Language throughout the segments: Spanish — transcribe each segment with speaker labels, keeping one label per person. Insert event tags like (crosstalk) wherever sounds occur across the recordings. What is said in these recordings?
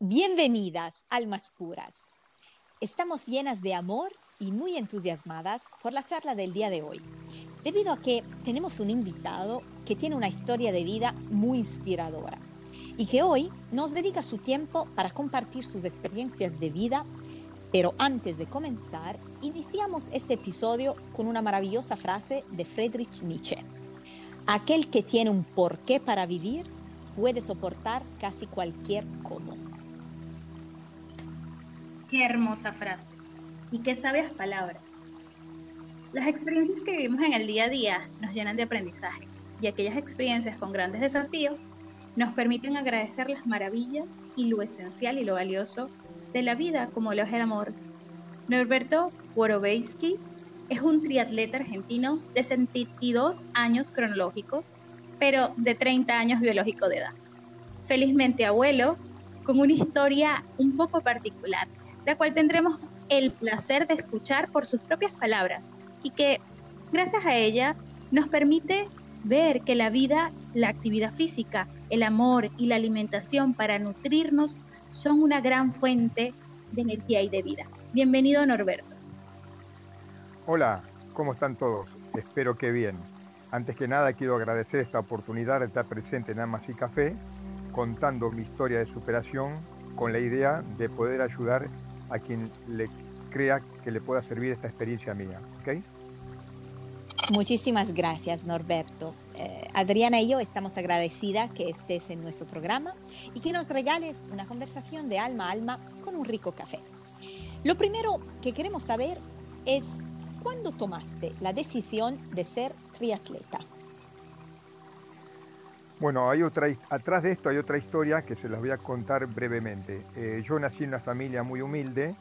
Speaker 1: Bienvenidas, almas puras. Estamos llenas de amor y muy entusiasmadas por la charla del día de hoy, debido a que tenemos un invitado que tiene una historia de vida muy inspiradora y que hoy nos dedica su tiempo para compartir sus experiencias de vida. Pero antes de comenzar, iniciamos este episodio con una maravillosa frase de Friedrich Nietzsche. Aquel que tiene un porqué para vivir puede soportar casi cualquier cómo.
Speaker 2: Qué hermosa frase y qué sabias palabras. Las experiencias que vivimos en el día a día nos llenan de aprendizaje y aquellas experiencias con grandes desafíos nos permiten agradecer las maravillas y lo esencial y lo valioso de la vida como lo es el amor. Norberto Worobeitsky es un triatleta argentino de 72 años cronológicos, pero de 30 años biológico de edad. Felizmente abuelo, con una historia un poco particular la cual tendremos el placer de escuchar por sus propias palabras y que gracias a ella nos permite ver que la vida, la actividad física, el amor y la alimentación para nutrirnos son una gran fuente de energía y de vida. Bienvenido Norberto.
Speaker 3: Hola, ¿cómo están todos? Espero que bien. Antes que nada quiero agradecer esta oportunidad de estar presente en Amas y Café contando mi historia de superación con la idea de poder ayudar a quien le crea que le pueda servir esta experiencia mía. ¿okay?
Speaker 1: Muchísimas gracias, Norberto. Eh, Adriana y yo estamos agradecidas que estés en nuestro programa y que nos regales una conversación de alma a alma con un rico café. Lo primero que queremos saber es, ¿cuándo tomaste la decisión de ser triatleta?
Speaker 3: Bueno, hay otra, atrás de esto hay otra historia que se las voy a contar brevemente. Eh, yo nací en una familia muy humilde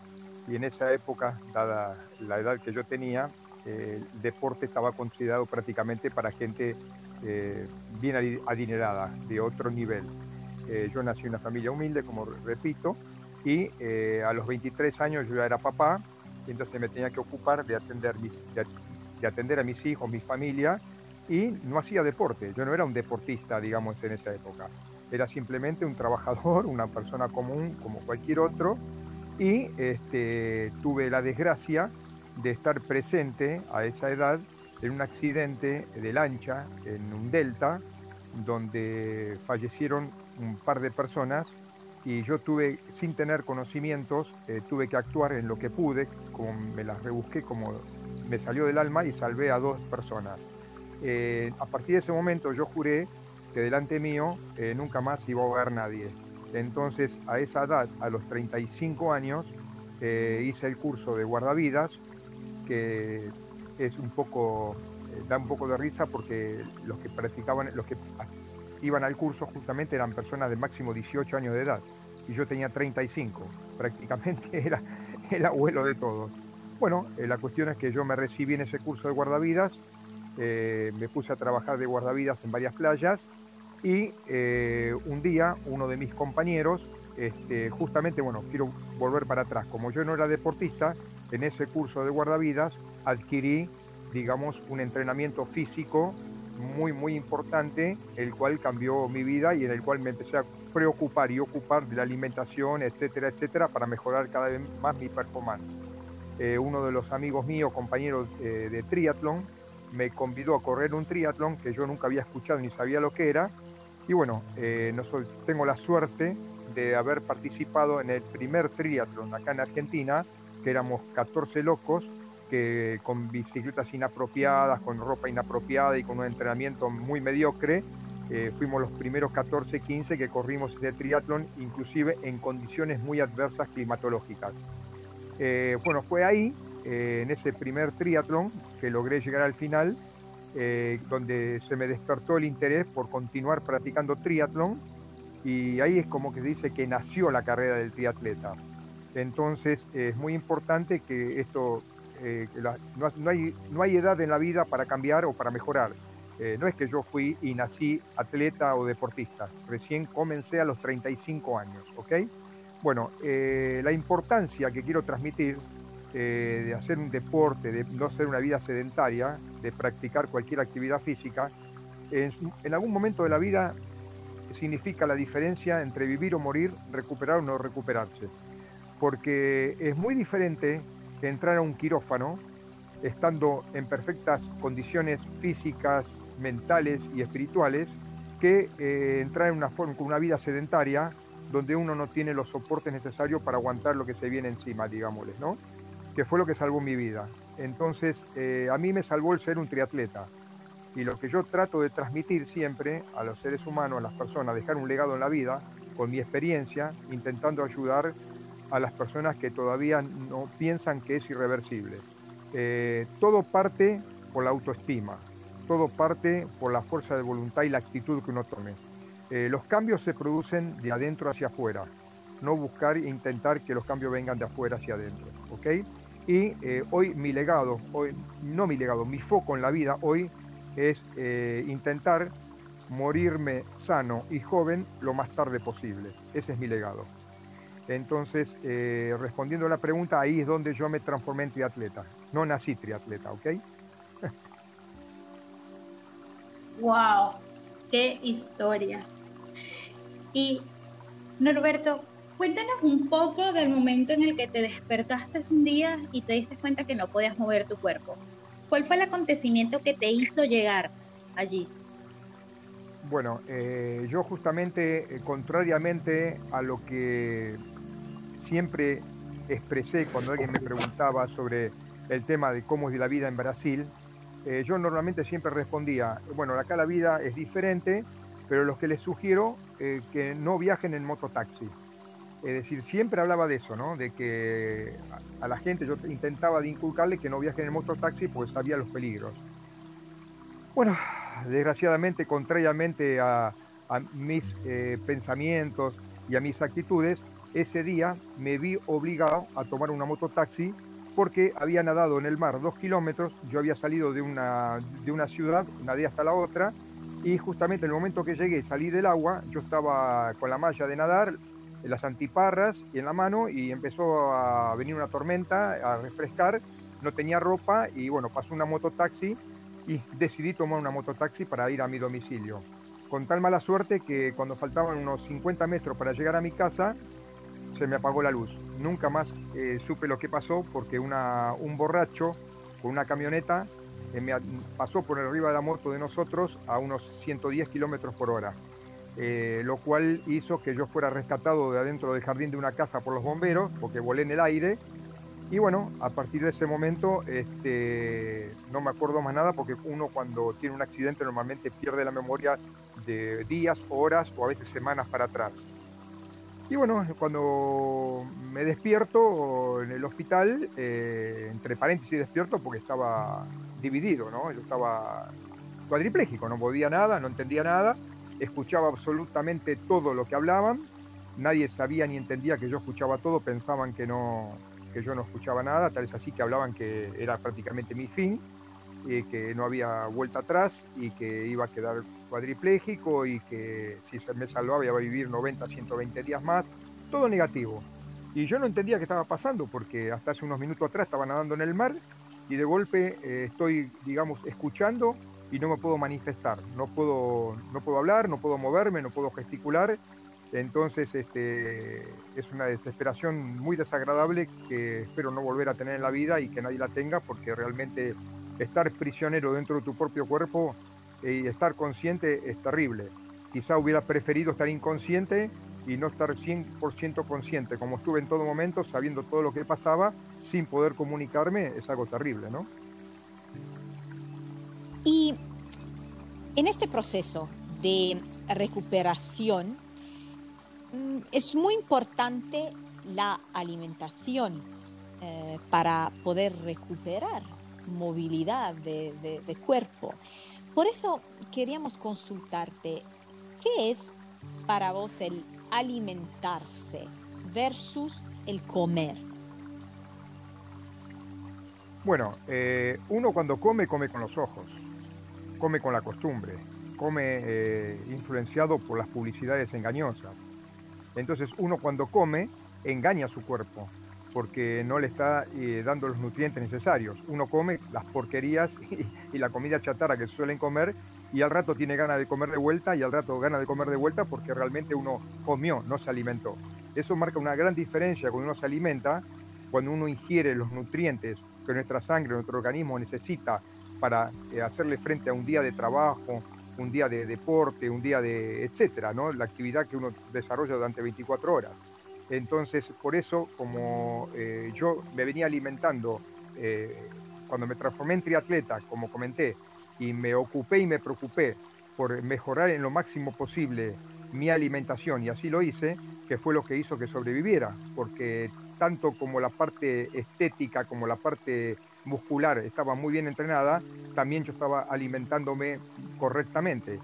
Speaker 3: y en esa época, dada la edad que yo tenía, eh, el deporte estaba considerado prácticamente para gente eh, bien adinerada, de otro nivel. yo nací en una familia humilde, como repito, y a los 23 años yo ya era papá, y entonces me tenía que ocupar de atender, de atender a mis hijos, mi familia, y no hacía deporte. Yo no era un deportista, digamos, en esa época. Era simplemente un trabajador, una persona común como cualquier otro y este, tuve la desgracia de estar presente a esa edad en un accidente de lancha en un delta donde fallecieron un par de personas y yo tuve, sin tener conocimientos, eh, tuve que actuar en lo que pude, como me las rebusqué como me salió del alma y salvé a dos personas. Eh, a partir de ese momento yo juré que delante mío eh, nunca más iba a ahogar nadie. Entonces a esa edad, a los 35 años, eh, hice el curso de guardavidas, que es un poco, da un poco de risa porque los que practicaban, los que iban al curso justamente eran personas de máximo 18 años de edad y yo tenía 35, (laughs) prácticamente era el abuelo de todos. Bueno, la cuestión es que yo me recibí en ese curso de guardavidas eh, me puse a trabajar de guardavidas en varias playas y eh, un día uno de mis compañeros, este, justamente, bueno, quiero volver para atrás, como yo no era deportista, en ese curso de guardavidas adquirí, digamos, un entrenamiento físico muy, muy importante, el cual cambió mi vida y en el cual me empecé a preocupar y ocupar de la alimentación, etcétera, etcétera, para mejorar cada vez más mi performance. Eh, uno de los amigos míos, compañeros de triatlón, me convidó a correr un triatlón que yo nunca había escuchado ni sabía lo que era. Y bueno, eh, no soy, tengo la suerte de haber participado en el primer triatlón acá en Argentina, que éramos 14 locos, que con bicicletas inapropiadas, con ropa inapropiada y con un entrenamiento muy mediocre, eh, fuimos los primeros 14, 15 que corrimos ese triatlón, inclusive en condiciones muy adversas climatológicas. Eh, bueno, fue ahí eh, en ese primer triatlón que logré llegar al final, eh, donde se me despertó el interés por continuar practicando triatlón y ahí es como que se dice que nació la carrera del triatleta. Entonces es muy importante que esto, eh, no, hay, no hay edad en la vida para cambiar o para mejorar. no es que yo fui y nací atleta o deportista, recién comencé a los 35 años, ¿ok? Bueno, la importancia que quiero transmitir eh, de hacer un deporte, de no ser una vida sedentaria, de practicar cualquier actividad física, en, algún momento de la vida significa la diferencia entre vivir o morir, recuperar o no recuperarse. Porque es muy diferente entrar a un quirófano estando en perfectas condiciones físicas, mentales y espirituales, que eh, entrar en una, forma, una vida sedentaria donde uno no tiene los soportes necesarios para aguantar lo que se viene encima, digámosles, ¿no? Que fue lo que salvó mi vida. Entonces, eh, a mí me salvó el ser un triatleta. Y lo que yo trato de transmitir siempre a los seres humanos, a las personas, dejar un legado en la vida, con mi experiencia, intentando ayudar a las personas que todavía no piensan que es irreversible. Eh, todo parte por la autoestima, todo parte por la fuerza de voluntad y la actitud que uno tome. Eh, los cambios se producen de adentro hacia afuera, no buscar e intentar que los cambios vengan de afuera hacia adentro. ¿ok? Y eh, hoy mi legado, hoy, no mi legado, mi foco en la vida hoy es eh, intentar morirme sano y joven lo más tarde posible. Ese es mi legado. Entonces, respondiendo a la pregunta, ahí es donde yo me transformé en triatleta. No nací triatleta, ¿ok? (laughs)
Speaker 2: ¡Wow! ¡Qué historia! Y Norberto, cuéntanos un poco del momento en el que te despertaste un día y te diste cuenta que no podías mover tu cuerpo. ¿Cuál fue el acontecimiento que te hizo llegar allí?
Speaker 3: Bueno, eh, yo justamente, eh, contrariamente a lo que siempre expresé cuando alguien me preguntaba sobre el tema de cómo es la vida en Brasil, eh, yo normalmente siempre respondía, bueno, acá la vida es diferente, pero los que les sugiero eh, que no viajen en mototaxi. Es decir, siempre hablaba de eso, ¿no? De que a la gente yo intentaba de inculcarle que no viajen en mototaxi porque sabía los peligros. Bueno, desgraciadamente, contrariamente a, mis eh, pensamientos y a mis actitudes, ese día me vi obligado a tomar una mototaxi porque había nadado en el mar dos kilómetros, yo había salido de una, de una ciudad, nadé hasta la otra, y justamente en el momento que llegué, salí del agua, yo estaba con la malla de nadar, las antiparras y en la mano, y empezó a venir una tormenta, a refrescar, no tenía ropa, y bueno, pasó una mototaxi, y decidí tomar una mototaxi para ir a mi domicilio. Con tal mala suerte que cuando faltaban unos 50 metros para llegar a mi casa, se me apagó la luz. Nunca más eh, supe lo que pasó porque una, un borracho con una camioneta eh, me pasó por arriba de la moto de nosotros a unos 110 kilómetros por hora. Eh, lo cual hizo que yo fuera rescatado de adentro del jardín de una casa por los bomberos, porque volé en el aire. Y bueno, a partir de ese momento este, no me acuerdo más nada, porque uno cuando tiene un accidente normalmente pierde la memoria de días, horas o a veces semanas para atrás. Y bueno, cuando me despierto en el hospital, eh, entre paréntesis despierto porque estaba dividido, ¿no? Yo estaba cuadripléjico, no podía nada, no entendía nada, escuchaba absolutamente todo lo que hablaban, nadie sabía ni entendía que yo escuchaba todo, pensaban que, no, que yo no escuchaba nada, tal vez así que hablaban que era prácticamente mi fin, y que no había vuelta atrás y que iba a quedar cuadripléjico y que si se me salvaba iba a vivir 90, 120 días más, todo negativo. Y yo no entendía qué estaba pasando porque hasta hace unos minutos atrás estaba nadando en el mar y de golpe eh, estoy, digamos, escuchando y no me puedo manifestar, no puedo, no puedo hablar, no puedo moverme, no puedo gesticular. Entonces este, es una desesperación muy desagradable que espero no volver a tener en la vida y que nadie la tenga porque realmente estar prisionero dentro de tu propio cuerpo y estar consciente es terrible. Quizá hubiera preferido estar inconsciente y no estar 100% consciente, como estuve en todo momento, sabiendo todo lo que pasaba, sin poder comunicarme, es algo terrible, ¿no?
Speaker 1: En este proceso de recuperación mm, es muy importante la alimentación eh, para poder recuperar movilidad de, cuerpo. Por eso queríamos consultarte, ¿qué es para vos el alimentarse versus el comer?
Speaker 3: Bueno, eh, uno cuando come, come con los ojos, come con la costumbre, come eh, influenciado por las publicidades engañosas. Entonces uno cuando come, engaña a su cuerpo, porque no le está eh, dando los nutrientes necesarios. Uno come las porquerías (laughs) y, la comida chatarra que suelen comer y al rato tiene ganas de comer de vuelta y al rato ganas de comer de vuelta porque realmente uno comió, no se alimentó. Eso marca una gran diferencia cuando uno se alimenta, cuando uno ingiere los nutrientes que nuestra sangre, nuestro organismo necesita para eh, hacerle frente a un día de trabajo, un día de deporte, un día de etcétera, ¿no? La actividad que uno desarrolla durante 24 horas. Entonces, por eso, como eh, yo me venía alimentando eh, cuando me transformé en triatleta, como comenté, y me ocupé y me preocupé por mejorar en lo máximo posible mi alimentación, y así lo hice, que fue lo que hizo que sobreviviera, porque tanto como la parte estética como la parte muscular estaba muy bien entrenada, también yo estaba alimentándome correctamente.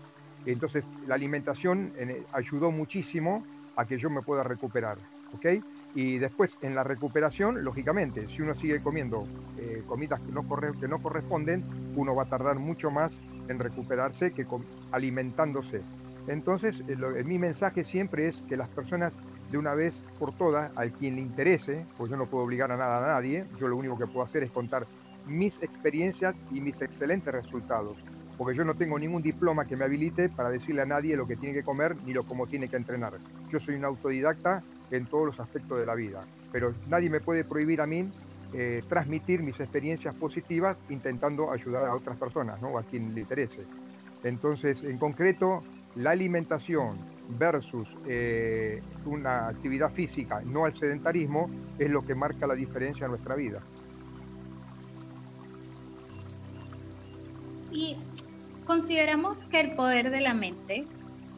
Speaker 3: Entonces la alimentación ayudó muchísimo a que yo me pueda recuperar. ¿ok? Y después, en la recuperación, lógicamente, si uno sigue comiendo eh, comidas que no, que no corresponden, uno va a tardar mucho más en recuperarse que alimentándose. Entonces, eh, mi mensaje siempre es que las personas de una vez por todas, al quien le interese, pues yo no puedo obligar a nada a nadie, yo lo único que puedo hacer es contar mis experiencias y mis excelentes resultados, porque yo no tengo ningún diploma que me habilite para decirle a nadie lo que tiene que comer ni lo cómo tiene que entrenar. Yo soy un autodidacta en todos los aspectos de la vida. Pero nadie me puede prohibir a mí eh, transmitir mis experiencias positivas intentando ayudar a otras personas, ¿no? a quien le interese. Entonces, en concreto, la alimentación versus eh, una actividad física, no al sedentarismo, es lo que marca la diferencia en nuestra vida.
Speaker 2: Y consideramos que el poder de la mente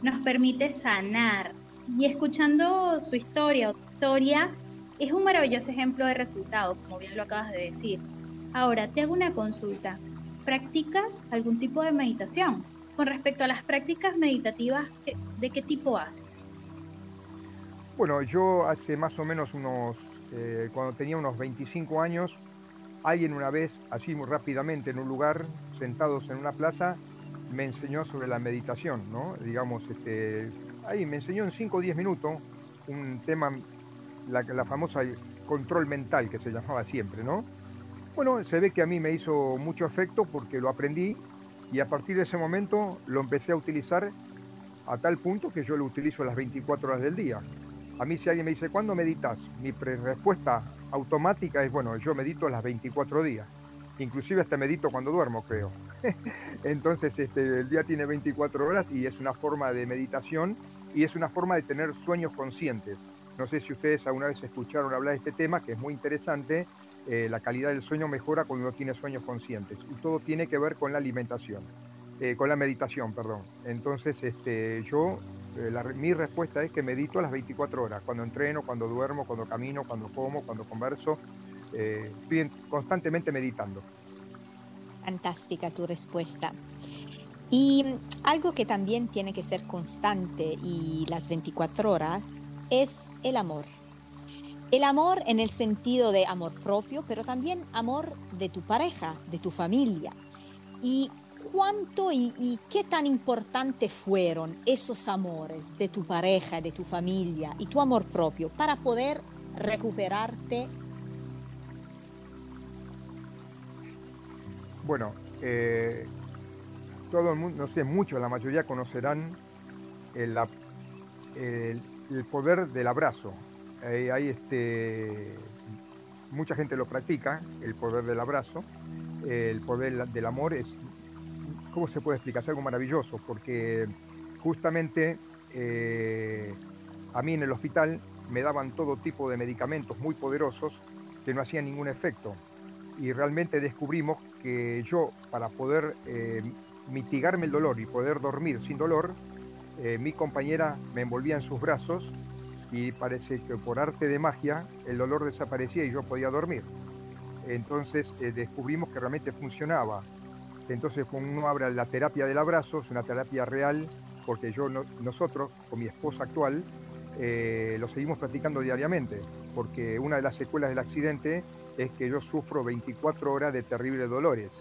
Speaker 2: nos permite sanar y escuchando su historia historia, es un maravilloso ejemplo de resultado, como bien lo acabas de decir. Ahora, te hago una consulta. ¿Practicas algún tipo de meditación? Con respecto a las prácticas meditativas, ¿de qué tipo haces?
Speaker 3: Bueno, yo hace más o menos unos, eh, cuando tenía unos 25 años, alguien una vez, así muy rápidamente, en un lugar, sentados en una plaza, me enseñó sobre la meditación, ¿no? Digamos, este, ahí me enseñó en 5 o 10 minutos un tema, la, la famosa control mental que se llamaba siempre, ¿no? Bueno, se ve que a mí me hizo mucho efecto porque lo aprendí y a partir de ese momento lo empecé a utilizar a tal punto que yo lo utilizo las 24 horas del día. A mí si alguien me dice, ¿cuándo meditas? Mi respuesta automática es, bueno, yo medito las 24 días. Inclusive hasta medito cuando duermo, creo. (laughs) Entonces este, el día tiene 24 horas y es una forma de meditación y es una forma de tener sueños conscientes. No sé si ustedes alguna vez escucharon hablar de este tema, que es muy interesante. Eh, la calidad del sueño mejora cuando uno tiene sueños conscientes. Y todo tiene que ver con la alimentación, eh, con la meditación, perdón. Entonces, este, yo, eh, mi respuesta es que medito a las 24 horas, cuando entreno, cuando duermo, cuando camino, cuando como, cuando converso. estoy constantemente meditando.
Speaker 1: Fantástica tu respuesta. Y algo que también tiene que ser constante y las 24 horas es el amor. El amor en el sentido de amor propio, pero también amor de tu pareja, de tu familia. Y cuánto y, qué tan importante fueron esos amores de tu pareja, de tu familia y tu amor propio para poder recuperarte.
Speaker 3: Bueno, eh, todo el mundo, no sé, muchos, la mayoría conocerán el, poder del abrazo. Hay este, mucha gente lo practica, el poder del abrazo. El poder del amor es, ¿cómo se puede explicar? Es algo maravilloso, porque justamente eh, a mí en el hospital me daban todo tipo de medicamentos muy poderosos que no hacían ningún efecto. Y realmente descubrimos que yo, para poder eh, mitigarme el dolor y poder dormir sin dolor, eh, mi compañera me envolvía en sus brazos y parece que por arte de magia el dolor desaparecía y yo podía dormir. Entonces eh, descubrimos que realmente funcionaba. Entonces uno habla la terapia del abrazo, es una terapia real, porque yo nosotros, con mi esposa actual, eh, lo seguimos practicando diariamente, porque una de las secuelas del accidente es que yo sufro 24 horas de terribles dolores.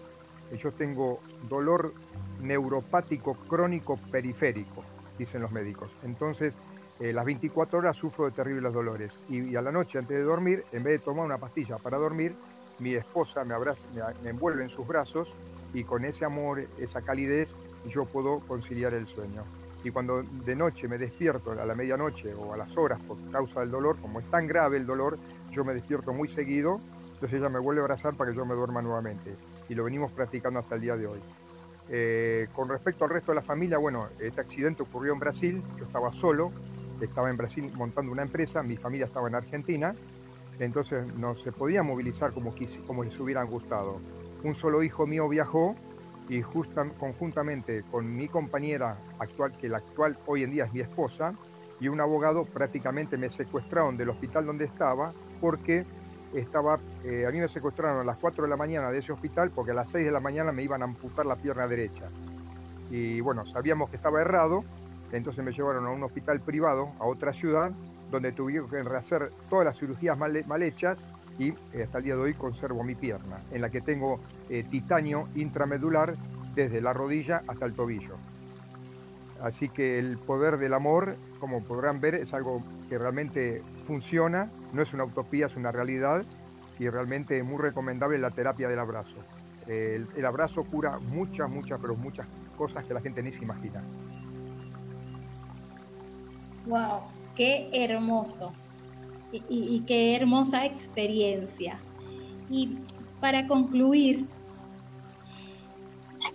Speaker 3: Yo tengo dolor neuropático crónico periférico, dicen los médicos. Entonces, eh, las 24 horas sufro de terribles dolores. Y, a la noche, antes de dormir, en vez de tomar una pastilla para dormir, mi esposa me, abraza, me, envuelve en sus brazos y con ese amor, esa calidez, yo puedo conciliar el sueño. Y cuando de noche me despierto a la medianoche o a las horas por causa del dolor, como es tan grave el dolor, yo me despierto muy seguido, entonces ella me vuelve a abrazar para que yo me duerma nuevamente. Y lo venimos practicando hasta el día de hoy. Eh, con respecto al resto de la familia, bueno, este accidente ocurrió en Brasil, yo estaba solo, estaba en Brasil montando una empresa, mi familia estaba en Argentina, entonces no se podía movilizar como, como les hubieran gustado. Un solo hijo mío viajó y conjuntamente con mi compañera actual, que la actual hoy en día es mi esposa, y un abogado prácticamente me secuestraron del hospital donde estaba porque estaba, eh, a mí me secuestraron a las 4 de la mañana de ese hospital porque a las 6 de la mañana me iban a amputar la pierna derecha. Y bueno, sabíamos que estaba errado, entonces me llevaron a un hospital privado, a otra ciudad, donde tuvieron que rehacer todas las cirugías mal, hechas y eh, hasta el día de hoy conservo mi pierna, en la que tengo eh, titanio intramedular desde la rodilla hasta el tobillo. Así que el poder del amor, como podrán ver, es algo que realmente funciona, no es una utopía, es una realidad y realmente es muy recomendable la terapia del abrazo. El, el abrazo cura muchas, muchas, pero muchas cosas que la gente ni se imagina.
Speaker 2: ¡Wow! ¡Qué hermoso! Y, qué hermosa experiencia. Y para concluir,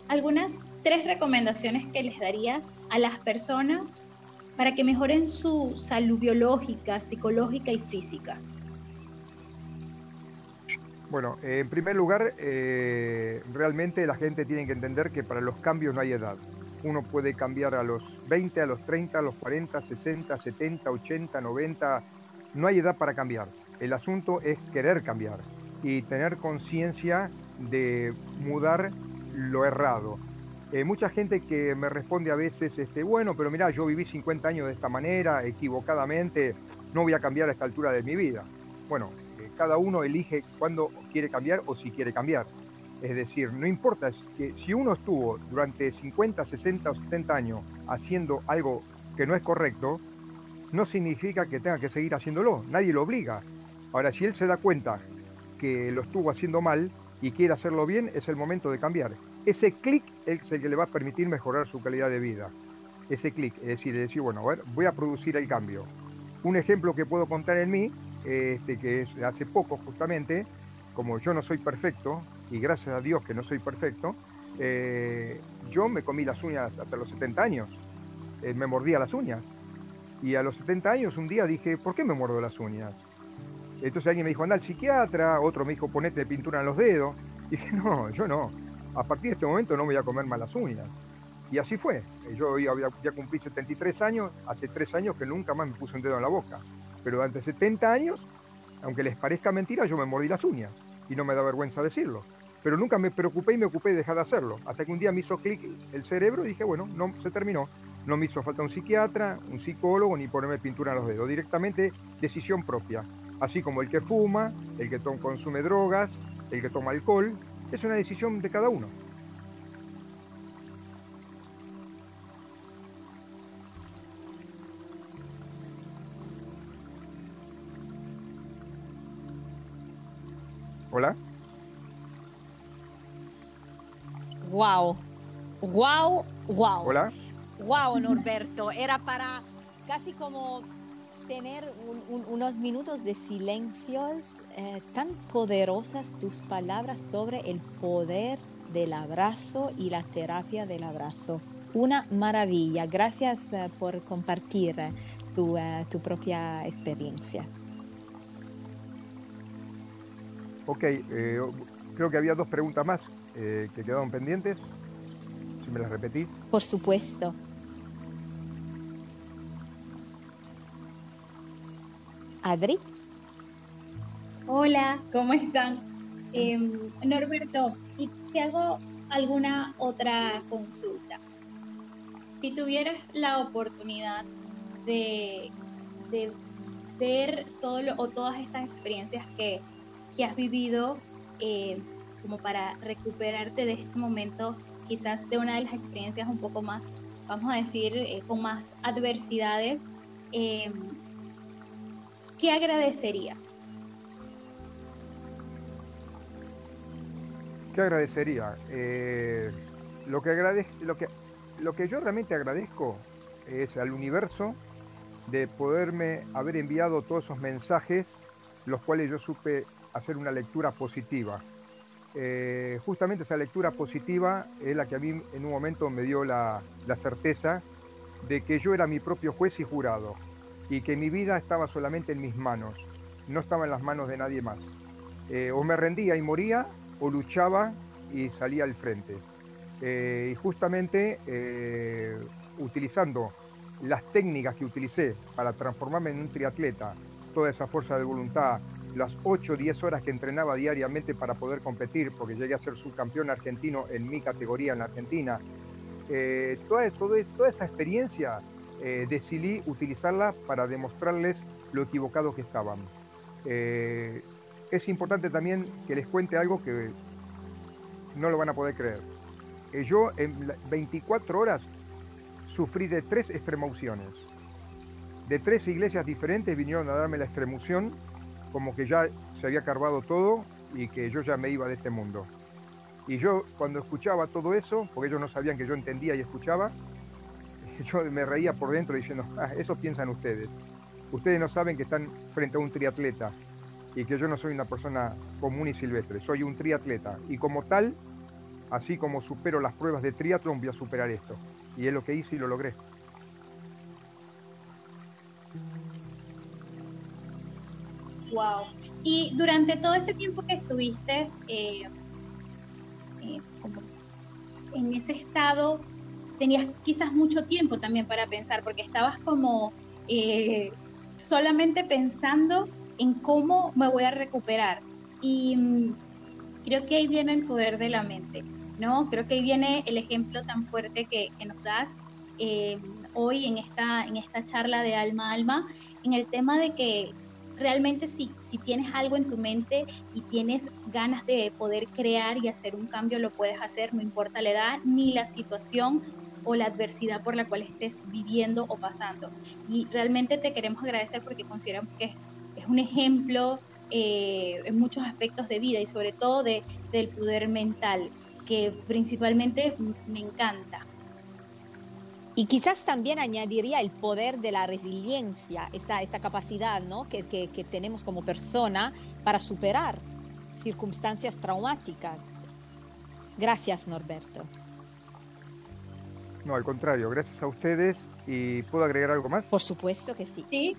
Speaker 2: algunas tres recomendaciones que les darías a las personas para que mejoren su salud biológica, psicológica y física.
Speaker 3: Bueno, en primer lugar, eh, realmente la gente tiene que entender que para los cambios no hay edad uno puede cambiar a los 20, a los 30, a los 40, 60, 70, 80, 90. No hay edad para cambiar. El asunto es querer cambiar y tener conciencia de mudar lo errado. Eh, mucha gente que me responde a veces, este, bueno, pero mira, yo viví 50 años de esta manera, equivocadamente, no voy a cambiar a esta altura de mi vida. Bueno, eh, cada uno elige cuándo quiere cambiar o si quiere cambiar. Es decir, no importa que si uno estuvo durante 50, 60 o 70 años haciendo algo que no es correcto, no significa que tenga que seguir haciéndolo, nadie lo obliga. Ahora, si él se da cuenta que lo estuvo haciendo mal y quiere hacerlo bien, es el momento de cambiar. Ese clic es el que le va a permitir mejorar su calidad de vida. Ese clic, es decir, es decir, bueno, a ver, voy a producir el cambio. Un ejemplo que puedo contar en mí, este, que es hace poco justamente, como yo no soy perfecto, y gracias a Dios que no soy perfecto, eh, yo me comí las uñas hasta los 70 años. Eh, me mordía las uñas. Y a los 70 años un día dije, ¿por qué me muerdo las uñas? Entonces alguien me dijo, anda al psiquiatra, otro me dijo, ponete pintura en los dedos. Y dije, (laughs) no, yo no. A partir de este momento no me voy a comer más las uñas. Y así fue. Yo ya, ya cumplí 73 años, hace 3 años que nunca más me puse un dedo en la boca. Pero durante 70 años, aunque les parezca mentira, yo me mordí las uñas. Y no me da vergüenza decirlo pero nunca me preocupé y me ocupé de dejar de hacerlo. Hasta que un día me hizo clic el cerebro y dije, bueno, no se terminó. No me hizo falta un psiquiatra, un psicólogo, ni ponerme pintura en los dedos. Directamente decisión propia. Así como el que fuma, el que consume drogas, el que toma alcohol. Es una decisión de cada uno. Hola.
Speaker 1: Wow, wow, wow.
Speaker 3: Hola.
Speaker 1: Wow, Norberto. Era para casi como tener unos minutos de silencios eh, tan poderosas tus palabras sobre el poder del abrazo y la terapia del abrazo. Una maravilla. Gracias eh, por compartir eh, tu, tu propia experiencias.
Speaker 3: Ok, creo que había dos preguntas más. Eh, que quedaron pendientes? Si me las repetís.
Speaker 1: Por supuesto. Adri.
Speaker 2: Hola, ¿cómo están? Em, Norberto, y te hago alguna otra consulta. Si tuvieras la oportunidad de, ver todo o todas estas experiencias que, has vivido, eh, como para recuperarte de este momento, quizás de una de las experiencias un poco más, vamos a decir, eh, con más adversidades, em, ¿qué agradecerías?
Speaker 3: ¿Qué agradecería? Eh, lo que agradezco, lo que lo que yo realmente agradezco es al universo de poderme haber enviado todos esos mensajes, los cuales yo supe hacer una lectura positiva. Eh, justamente esa lectura positiva es la que a mí en un momento me dio la, certeza de que yo era mi propio juez y jurado y que mi vida estaba solamente en mis manos, no estaba en las manos de nadie más. Eh, o me rendía y moría o luchaba y salía al frente. Eh, y justamente utilizando las técnicas que utilicé para transformarme en un triatleta, toda esa fuerza de voluntad, las 8 o 10 horas que entrenaba diariamente para poder competir, porque llegué a ser subcampeón argentino en mi categoría en Argentina, eh, toda, toda, esa experiencia eh, decidí utilizarla para demostrarles lo equivocado que estaban. Eh, es importante también que les cuente algo que no lo van a poder creer. yo en 24 horas sufrí de tres extremociones. De tres iglesias diferentes vinieron a darme la extremoción, como que ya se había cargado todo y que yo ya me iba de este mundo. Y yo cuando escuchaba todo eso, porque ellos no sabían que yo entendía y escuchaba, (laughs) yo me reía por dentro diciendo, ah, eso piensan ustedes. Ustedes no saben que están frente a un triatleta y que yo no soy una persona común y silvestre, soy un triatleta. Y como tal, así como supero las pruebas de triatlón, voy a superar esto. Y es lo que hice y lo logré.
Speaker 2: Wow. Y durante todo ese tiempo que estuviste eh, eh, en ese estado, tenías quizás mucho tiempo también para pensar, porque estabas como eh, solamente pensando en cómo me voy a recuperar. Y mm, creo que ahí viene el poder de la mente. ¿no? Creo que ahí viene el ejemplo tan fuerte que, nos das eh, hoy en esta, en esta charla de alma a alma, en el tema de que realmente si, si tienes algo en tu mente y tienes ganas de poder crear y hacer un cambio, lo puedes hacer, no importa la edad ni la situación o la adversidad por la cual estés viviendo o pasando. Y realmente te queremos agradecer porque consideramos que es, un ejemplo eh, en muchos aspectos de vida y sobre todo de, del poder mental que principalmente me encanta.
Speaker 1: Y quizás también añadiría el poder de la resiliencia, esta, esta capacidad ¿no? que, que, tenemos como persona para superar circunstancias traumáticas. Gracias, Norberto.
Speaker 3: No, al contrario, gracias a ustedes. ¿Y puedo agregar algo más?
Speaker 1: Por supuesto que sí.
Speaker 2: Sí.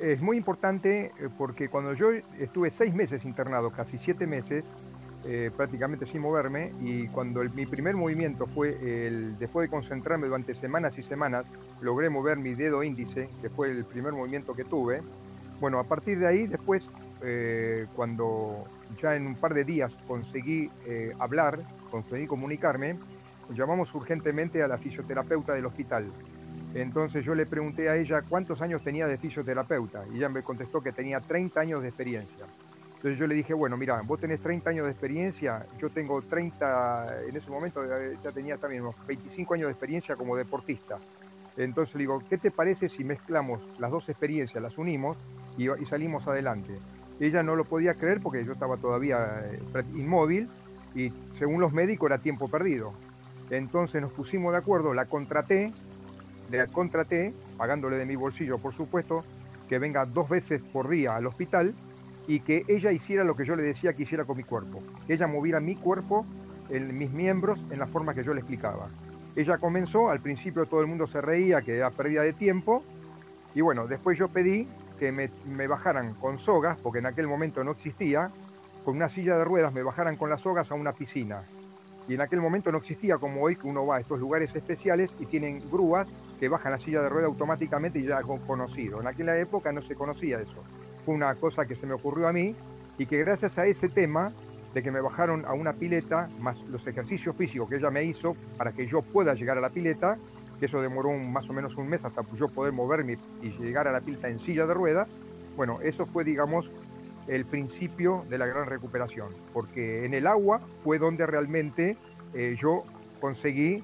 Speaker 3: Es muy importante eh, porque cuando yo estuve seis meses internado, casi siete meses, eh, prácticamente sin moverme y cuando mi primer movimiento fue el, después de concentrarme durante semanas y semanas, logré mover mi dedo índice, que fue el primer movimiento que tuve. Bueno, a partir de ahí, después, eh, cuando ya en un par de días conseguí eh, hablar, conseguí comunicarme, llamamos urgentemente a la fisioterapeuta del hospital. Entonces yo le pregunté a ella cuántos años tenía de fisioterapeuta y ella me contestó que tenía 30 años de experiencia. Entonces yo le dije, bueno, mira, vos tenés 30 años de experiencia, yo tengo 30, en ese momento ya tenía también unos 25 años de experiencia como deportista. Entonces le digo, ¿qué te parece si mezclamos las dos experiencias, las unimos y, salimos adelante? Ella no lo podía creer porque yo estaba todavía eh, inmóvil y según los médicos era tiempo perdido. Entonces nos pusimos de acuerdo, la contraté, la contraté, pagándole de mi bolsillo por supuesto, que venga dos veces por día al hospital y que ella hiciera lo que yo le decía que hiciera con mi cuerpo, que ella moviera mi cuerpo, en mis miembros, en la forma que yo le explicaba. Ella comenzó, al principio todo el mundo se reía, que era pérdida de tiempo, y bueno, después yo pedí que me, bajaran con sogas, porque en aquel momento no existía, con una silla de ruedas me bajaran con las sogas a una piscina. Y en aquel momento no existía como hoy que uno va a estos lugares especiales y tienen grúas que bajan la silla de ruedas automáticamente y ya conocido. En aquella época no se conocía eso fue una cosa que se me ocurrió a mí y que gracias a ese tema de que me bajaron a una pileta, más los ejercicios físicos que ella me hizo para que yo pueda llegar a la pileta, que eso demoró más o menos un mes hasta yo poder moverme y llegar a la pileta en silla de ruedas, bueno, eso fue, digamos, el principio de la gran recuperación, porque en el agua fue donde realmente eh, yo conseguí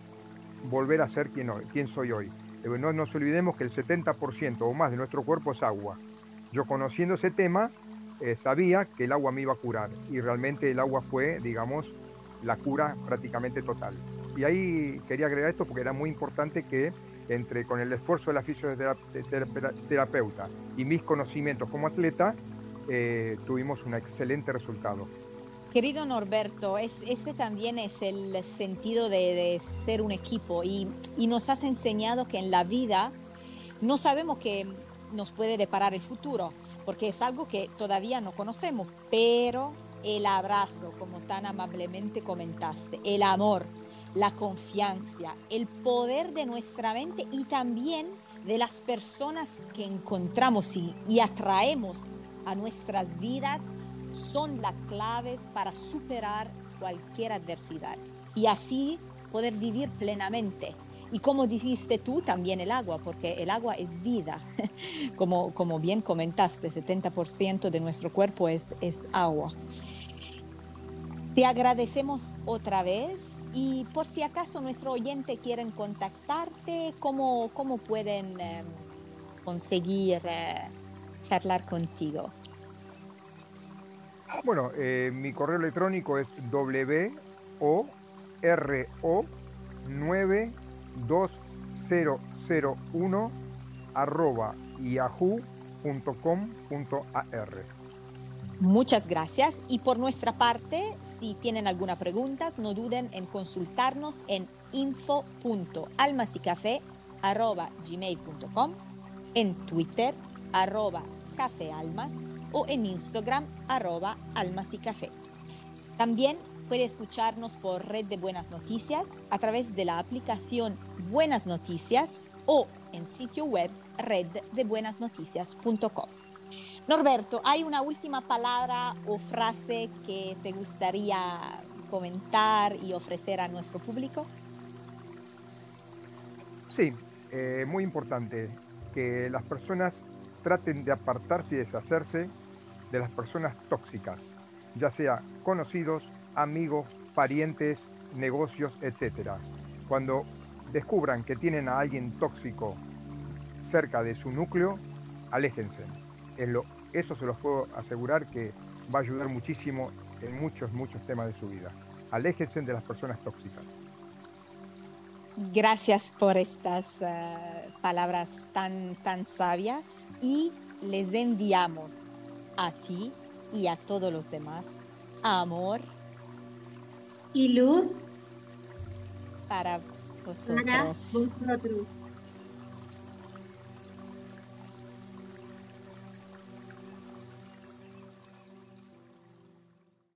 Speaker 3: volver a ser quien, quien soy hoy. Eh, no nos olvidemos que el 70% o más de nuestro cuerpo es agua. Yo conociendo ese tema, eh, sabía que el agua me iba a curar y realmente el agua fue, digamos, la cura prácticamente total. Y ahí quería agregar esto porque era muy importante que entre con el esfuerzo de la fisioterapeuta y mis conocimientos como atleta, eh, tuvimos un excelente resultado.
Speaker 1: Querido Norberto, es, este también es el sentido de, ser un equipo y, y, nos has enseñado que en la vida no sabemos qué nos puede deparar el futuro, porque es algo que todavía no conocemos, pero el abrazo, como tan amablemente comentaste, el amor, la confianza, el poder de nuestra mente y también de las personas que encontramos y, y atraemos a nuestras vidas son las claves para superar cualquier adversidad y así poder vivir plenamente. Y como dijiste tú, también el agua, porque el agua es vida. (laughs) Como, como bien comentaste, 70% de nuestro cuerpo es, es agua. Te agradecemos otra vez y por si acaso nuestro oyente quieren contactarte, ¿cómo, cómo pueden em, conseguir eh, charlar contigo?
Speaker 3: Bueno, eh, mi correo electrónico es woro9 2001 arroba yahoo.com.ar.
Speaker 1: Muchas gracias y por nuestra parte, si tienen alguna pregunta, no duden en consultarnos en info.almasycafé.gmail.com, en Twitter, arroba cafealmas o en Instagram, arroba almasycafé. También puede escucharnos por Red de Buenas Noticias a través de la aplicación Buenas Noticias o en sitio web reddebuenasnoticias.com. Norberto, ¿hay una última palabra o frase que te gustaría comentar y ofrecer a nuestro público?
Speaker 3: Sí, eh, muy importante que las personas traten de apartarse y deshacerse de las personas tóxicas, ya sea conocidos, amigos, parientes, negocios, etc. Cuando descubran que tienen a alguien tóxico cerca de su núcleo, aléjense. eso se los puedo asegurar que va a ayudar muchísimo en muchos, muchos temas de su vida. Aléjense de las personas tóxicas.
Speaker 1: Gracias por estas eh, palabras tan, tan sabias y les enviamos a ti y a todos los demás amor
Speaker 2: y luz
Speaker 1: para vosotros.
Speaker 2: Para vosotros.